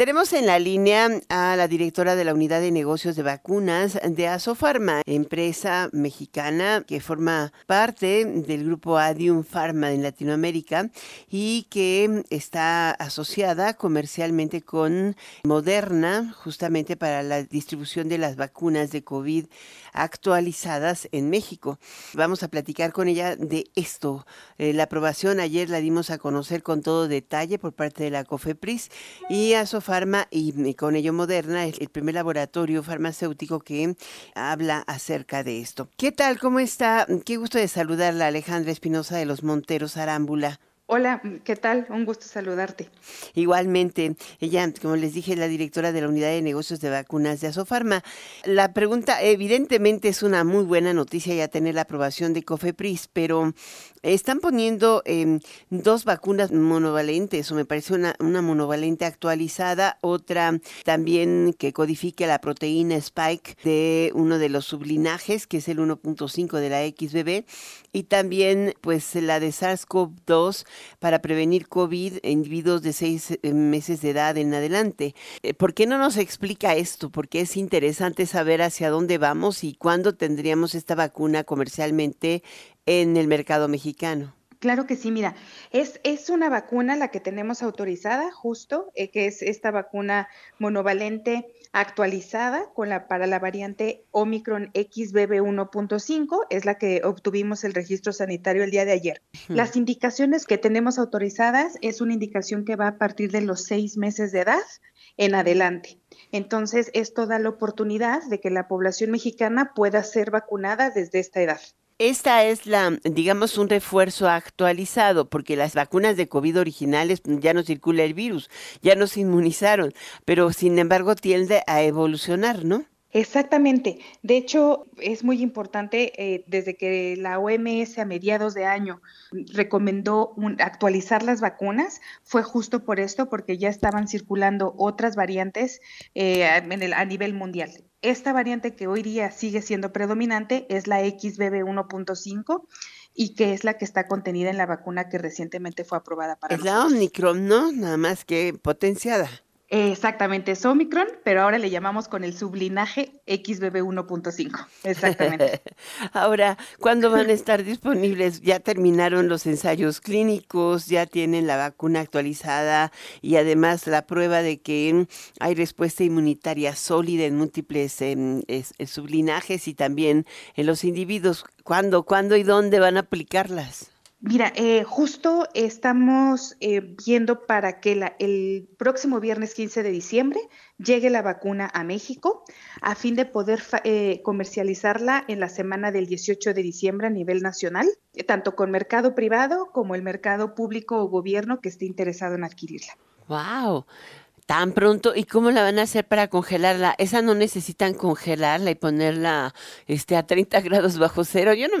Tenemos en la línea a la directora de la Unidad de Negocios de Vacunas de Asofarma, empresa mexicana que forma parte del grupo Adium Pharma en Latinoamérica y que está asociada comercialmente con Moderna justamente para la distribución de las vacunas de COVID actualizadas en México. Vamos a platicar con ella de esto. Eh, la aprobación ayer la dimos a conocer con todo detalle por parte de la COFEPRIS y Asofarma y con ello Moderna, el primer laboratorio farmacéutico que habla acerca de esto. ¿Qué tal? ¿Cómo está? Qué gusto de saludarla, Alejandra Espinosa de los Monteros Arámbula. Hola, ¿qué tal? Un gusto saludarte. Igualmente, ella, como les dije, es la directora de la Unidad de Negocios de Vacunas de Asofarma. La pregunta, evidentemente, es una muy buena noticia ya tener la aprobación de COFEPRIS, pero están poniendo em, dos vacunas monovalentes, o me parece una, una monovalente actualizada, otra también que codifique la proteína Spike de uno de los sublinajes, que es el 1.5 de la XBB, y también pues la de SARS-CoV-2 para prevenir COVID en individuos de seis eh, meses de edad en adelante. Eh, ¿Por qué no nos explica esto? Porque es interesante saber hacia dónde vamos y cuándo tendríamos esta vacuna comercialmente en el mercado mexicano. Claro que sí, mira, es, es una vacuna la que tenemos autorizada, justo, eh, que es esta vacuna monovalente actualizada con la, para la variante Omicron XBB 1.5, es la que obtuvimos el registro sanitario el día de ayer. Las indicaciones que tenemos autorizadas es una indicación que va a partir de los seis meses de edad en adelante. Entonces, esto da la oportunidad de que la población mexicana pueda ser vacunada desde esta edad. Esta es la, digamos, un refuerzo actualizado, porque las vacunas de COVID originales pues, ya no circula el virus, ya no se inmunizaron, pero sin embargo tiende a evolucionar, ¿no? Exactamente. De hecho, es muy importante eh, desde que la OMS a mediados de año recomendó actualizar las vacunas, fue justo por esto, porque ya estaban circulando otras variantes eh, a nivel mundial. Esta variante que hoy día sigue siendo predominante es la XBB 1.5 y que es la que está contenida en la vacuna que recientemente fue aprobada para Es la Omicron, ¿no? Nada más que potenciada. Exactamente, es Omicron, pero ahora le llamamos con el sublinaje XBB 1.5. Exactamente. ahora, ¿cuándo van a estar disponibles? Ya terminaron los ensayos clínicos, ya tienen la vacuna actualizada y además la prueba de que hay respuesta inmunitaria sólida en múltiples em, sublinajes y también en los individuos. ¿Cuándo, cuándo y dónde van a aplicarlas? Mira, eh, justo estamos eh, viendo para que la, el próximo viernes 15 de diciembre llegue la vacuna a México a fin de poder eh, comercializarla en la semana del 18 de diciembre a nivel nacional, tanto con mercado privado como el mercado público o gobierno que esté interesado en adquirirla. ¡Wow! Tan pronto. ¿Y cómo la van a hacer para congelarla? Esa no necesitan congelarla y ponerla este, a 30 grados bajo cero. Yo no,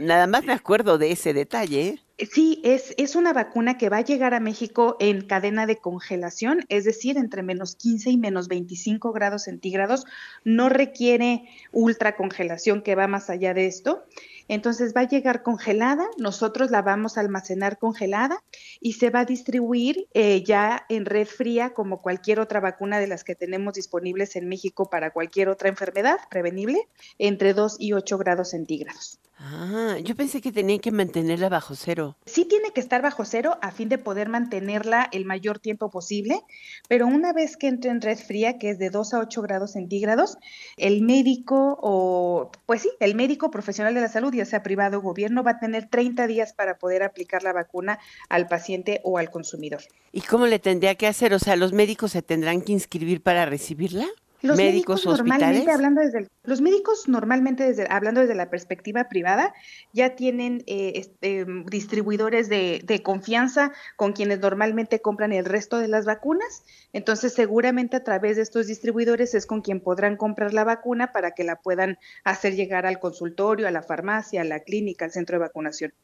nada más me acuerdo de ese detalle. ¿eh? Sí, es, es una vacuna que va a llegar a México en cadena de congelación, es decir, entre menos 15 y menos 25 grados centígrados. No requiere ultracongelación que va más allá de esto. Entonces va a llegar congelada, nosotros la vamos a almacenar congelada y se va a distribuir eh, ya en red fría como cualquier otra vacuna de las que tenemos disponibles en México para cualquier otra enfermedad prevenible, entre 2 y 8 grados centígrados. Ah, yo pensé que tenía que mantenerla bajo cero. Sí tiene que estar bajo cero a fin de poder mantenerla el mayor tiempo posible, pero una vez que entre en red fría, que es de 2 a 8 grados centígrados, el médico o, pues sí, el médico profesional de la salud, ya sea privado o gobierno, va a tener 30 días para poder aplicar la vacuna al paciente o al consumidor. ¿Y cómo le tendría que hacer? O sea, ¿los médicos se tendrán que inscribir para recibirla? Los médicos, normalmente hablando desde los médicos normalmente desde hablando desde la perspectiva privada ya tienen eh, este, distribuidores de, de, confianza con quienes normalmente compran el resto de las vacunas. Entonces seguramente a través de estos distribuidores es con quien podrán comprar la vacuna para que la puedan hacer llegar al consultorio a la farmacia a la clínica al centro de vacunación.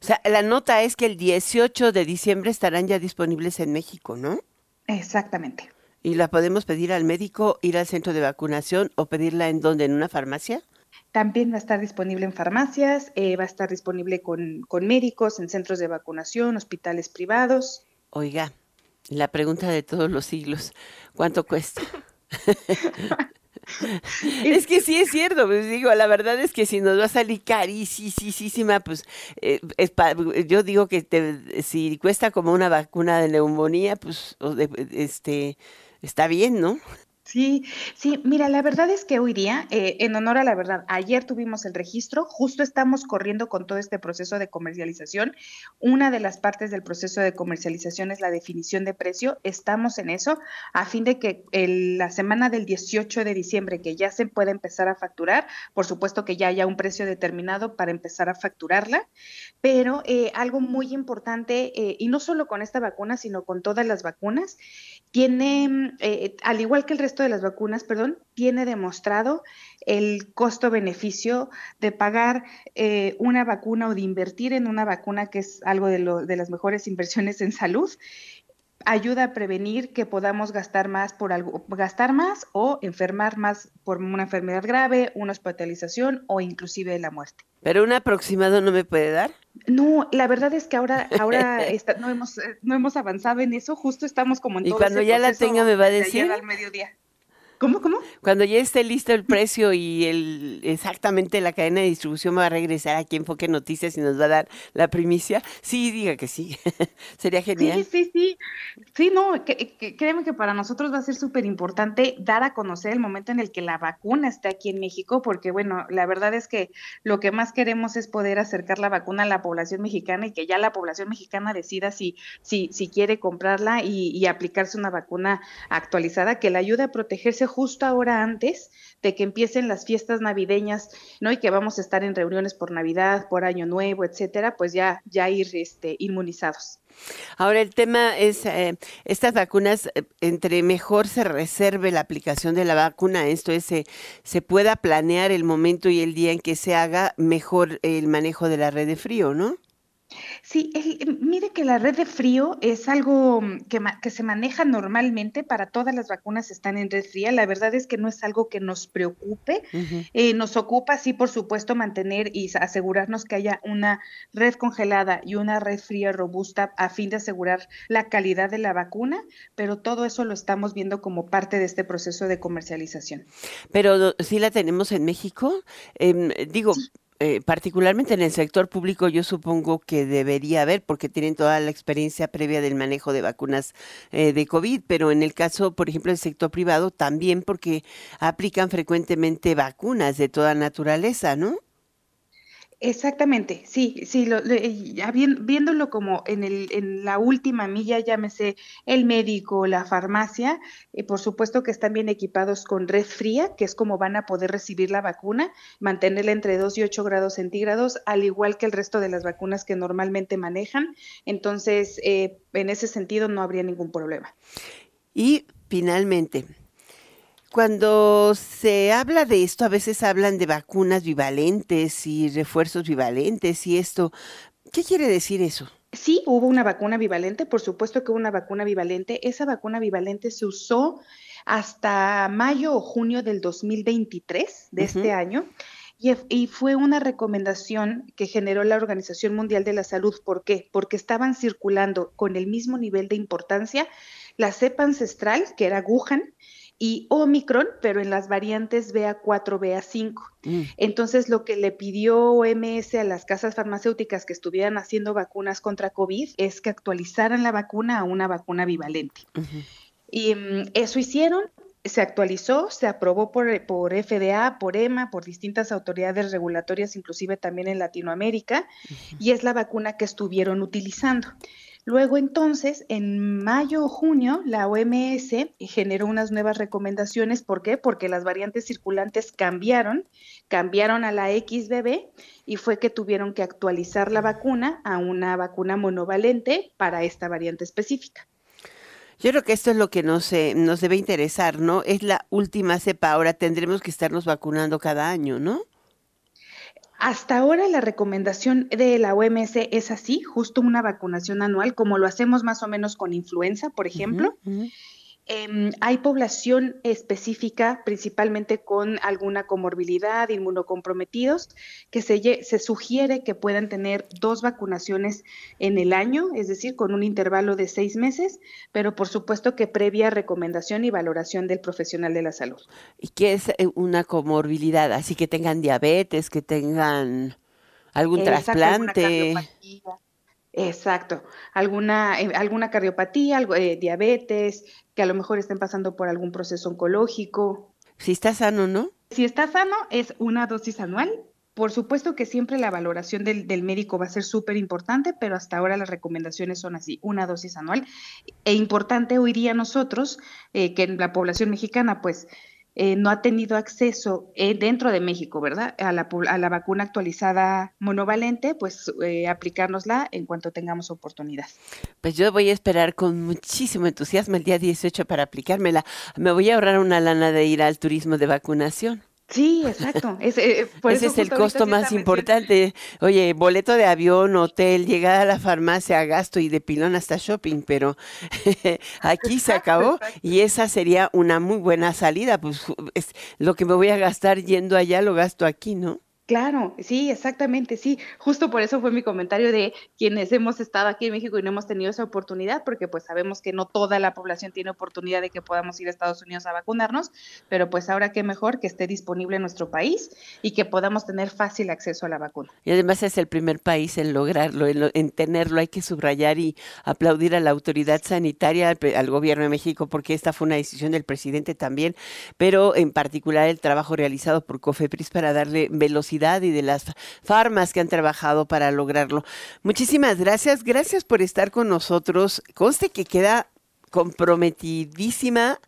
O sea la nota es que el 18 de diciembre estarán ya disponibles en México no exactamente ¿Y la podemos pedir al médico, ir al centro de vacunación o pedirla en dónde? ¿En una farmacia? También va a estar disponible en farmacias, eh, va a estar disponible con, con médicos, en centros de vacunación, hospitales privados. Oiga, La pregunta de todos los siglos, ¿cuánto cuesta? es que sí es cierto, pues digo, la verdad es que si nos va a salir carísima, pues eh, yo digo que te, si cuesta como una vacuna de neumonía, pues este está bien, ¿no? Sí, sí, mira, la verdad es que hoy día, eh, en honor a la verdad, ayer tuvimos el registro, justo estamos corriendo con todo este proceso de comercialización. Una de las partes del proceso de comercialización es la definición de precio. Estamos en eso a fin de que la semana del 18 de diciembre, que ya se pueda empezar a facturar, por supuesto que ya haya un precio determinado para empezar a facturarla, pero eh, algo muy importante, eh, y no solo con esta vacuna, sino con todas las vacunas, tiene, al igual que el resto de las vacunas, perdón, tiene demostrado el costo-beneficio de pagar eh, una vacuna o de invertir en una vacuna, que es algo de, lo, de las mejores inversiones en salud ayuda a prevenir que podamos gastar más por algo, gastar más o enfermar más por una enfermedad grave, una hospitalización o inclusive la muerte. ¿Pero un aproximado no me puede dar? No, la verdad es que ahora, ahora no hemos, no hemos avanzado en eso, justo estamos como en y cuando ya la tenga me va a decir. al mediodía. ¿Cómo, cómo? Cuando ya esté listo el precio y el exactamente la cadena de distribución va a regresar aquí Enfoque Noticias y nos va a dar la primicia, sí, diga que sí. Sería genial. Sí, sí, sí. Sí, no, que, créeme que para nosotros va a ser súper importante dar a conocer el momento en el que la vacuna esté aquí en México, porque bueno, la verdad es que lo que más queremos es poder acercar la vacuna a la población mexicana y que ya la población mexicana decida si, si, si quiere comprarla y, y aplicarse una vacuna actualizada que le ayude a protegerse justo ahora antes de que empiecen las fiestas navideñas, ¿no? Y que vamos a estar en reuniones por Navidad, por Año Nuevo, etcétera, pues ya, ya ir este, inmunizados. Ahora el tema es, eh, estas vacunas, eh, entre mejor se reserve la aplicación de la vacuna, esto es, se, se pueda planear el momento y el día en que se haga mejor el manejo de la red de frío, ¿no? Sí, em, mire que la red de frío es algo mm, que, que, se maneja normalmente para todas las vacunas están en red fría. La verdad es que no es algo que nos preocupe. Eh, nos ocupa, sí, por supuesto, mantener y asegurarnos que haya una red congelada y una red fría robusta a fin de asegurar la calidad de la vacuna, pero todo eso lo estamos viendo como parte de este proceso de comercialización. Pero sí la tenemos en México. Em, digo, eh, particularmente en el sector público, yo supongo que debería haber, porque tienen toda la experiencia previa del manejo de vacunas eh, de COVID, pero en el caso, por ejemplo, del sector privado, también porque aplican frecuentemente vacunas de toda naturaleza, ¿no? Exactamente, sí, sí, lo, ya viéndolo como en, el, en la última milla, llámese el médico, la farmacia, eh, por supuesto que están bien equipados con red fría, que es como van a poder recibir la vacuna, mantenerla entre 2 y 8 grados centígrados, al igual que el resto de las vacunas que normalmente manejan. Entonces, eh, en ese sentido no habría ningún problema. Y finalmente, cuando se habla de esto, a veces hablan de vacunas bivalentes y refuerzos bivalentes y esto. ¿Qué quiere decir eso? Sí, hubo una vacuna bivalente, por supuesto que hubo una vacuna bivalente. Esa vacuna bivalente se usó hasta mayo o junio del 2023 de este año. Y, y, fue una recomendación que generó la Organización Mundial de la Salud. ¿Por qué? Porque estaban circulando con el mismo nivel de importancia la cepa ancestral, que era Wuhan, y Omicron, pero en las variantes BA4, BA5. Mm. Entonces, lo que le pidió OMS a las casas farmacéuticas que estuvieran haciendo vacunas contra COVID es que actualizaran la vacuna a una vacuna bivalente. Y mm, eso hicieron, se actualizó, se aprobó por, por, FDA, por EMA, por distintas autoridades regulatorias, inclusive también en Latinoamérica, y es la vacuna que estuvieron utilizando. Luego entonces, en mayo o junio, la OMS generó unas nuevas recomendaciones. ¿Por qué? Porque las variantes circulantes cambiaron, cambiaron a la XBB y fue que tuvieron que actualizar la vacuna a una vacuna monovalente para esta variante específica. Yo creo que esto es lo que nos, eh, nos debe interesar, ¿no? Es la última cepa, ahora tendremos que estarnos vacunando cada año, ¿no? Hasta ahora la recomendación de la OMS es así, justo una vacunación anual, como lo hacemos más o menos con influenza, por ejemplo. Em, hay población específica, principalmente con alguna comorbilidad, inmunocomprometidos, que se, se, sugiere que puedan tener dos vacunaciones en el año, es decir, con un intervalo de seis meses, pero por supuesto que previa recomendación y valoración del profesional de la salud. ¿Y qué es eh, una comorbilidad? Así que tengan diabetes, que tengan algún trasplante. Exacto, alguna, eh, alguna cardiopatía, algo, eh, diabetes, que a lo mejor estén pasando por algún proceso oncológico. Si está sano, ¿no? Si está sano, es una dosis anual. Por supuesto que siempre la valoración del, del médico va a ser súper importante, pero hasta ahora las recomendaciones son así, una dosis anual. E importante hoy día nosotros, eh, que en la población mexicana, pues eh, no ha tenido acceso eh, dentro de México, ¿verdad? A la, a la vacuna actualizada monovalente, pues eh, aplicárnosla en cuanto tengamos oportunidad. Pues yo voy a esperar con muchísimo entusiasmo el día 18 para aplicármela. Me voy a ahorrar una lana de ir al turismo de vacunación. Sí, exacto. Ese, eh, Ese es el costo más importante. Oye, boleto de avión, hotel, llegada a la farmacia, gasto y de pilón hasta shopping, pero aquí se acabó y esa sería una muy buena salida. Pues es lo que me voy a gastar yendo allá lo gasto aquí, ¿no? Claro, sí, exactamente, sí. Justo por eso fue mi comentario de quienes hemos estado aquí en México y no hemos tenido esa oportunidad, porque pues sabemos que no toda la población tiene oportunidad de que podamos ir a Estados Unidos a vacunarnos, pero pues ahora qué mejor que esté disponible en nuestro país y que podamos tener fácil acceso a la vacuna. Y además es el primer país en lograrlo, en, tenerlo. Hay que subrayar y aplaudir a la autoridad sanitaria, al, al gobierno de México, porque esta fue una decisión del presidente también, pero en particular el trabajo realizado por COFEPRIS para darle velocidad y de las farmas que han trabajado para lograrlo. Muchísimas gracias, gracias por estar con nosotros. Conste que queda comprometidísima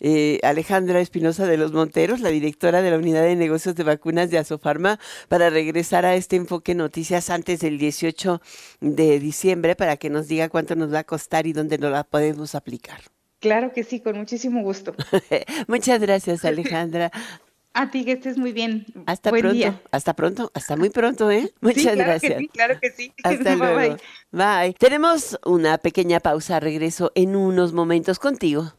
eh, Alejandra Espinosa de los Monteros, la directora de la Unidad de Negocios de Vacunas de Asofarma, para regresar a este enfoque noticias antes del 18 de diciembre para que nos diga cuánto nos va a costar y dónde nos la podemos aplicar. Claro que sí, con muchísimo gusto. Muchas gracias, Alejandra. A ti que estés muy bien. Hasta pronto. Hasta pronto. Hasta muy pronto, ¿eh? Muchas gracias. sí, claro que sí. Hasta luego. bye. Tenemos una pequeña pausa. Regreso en unos momentos contigo.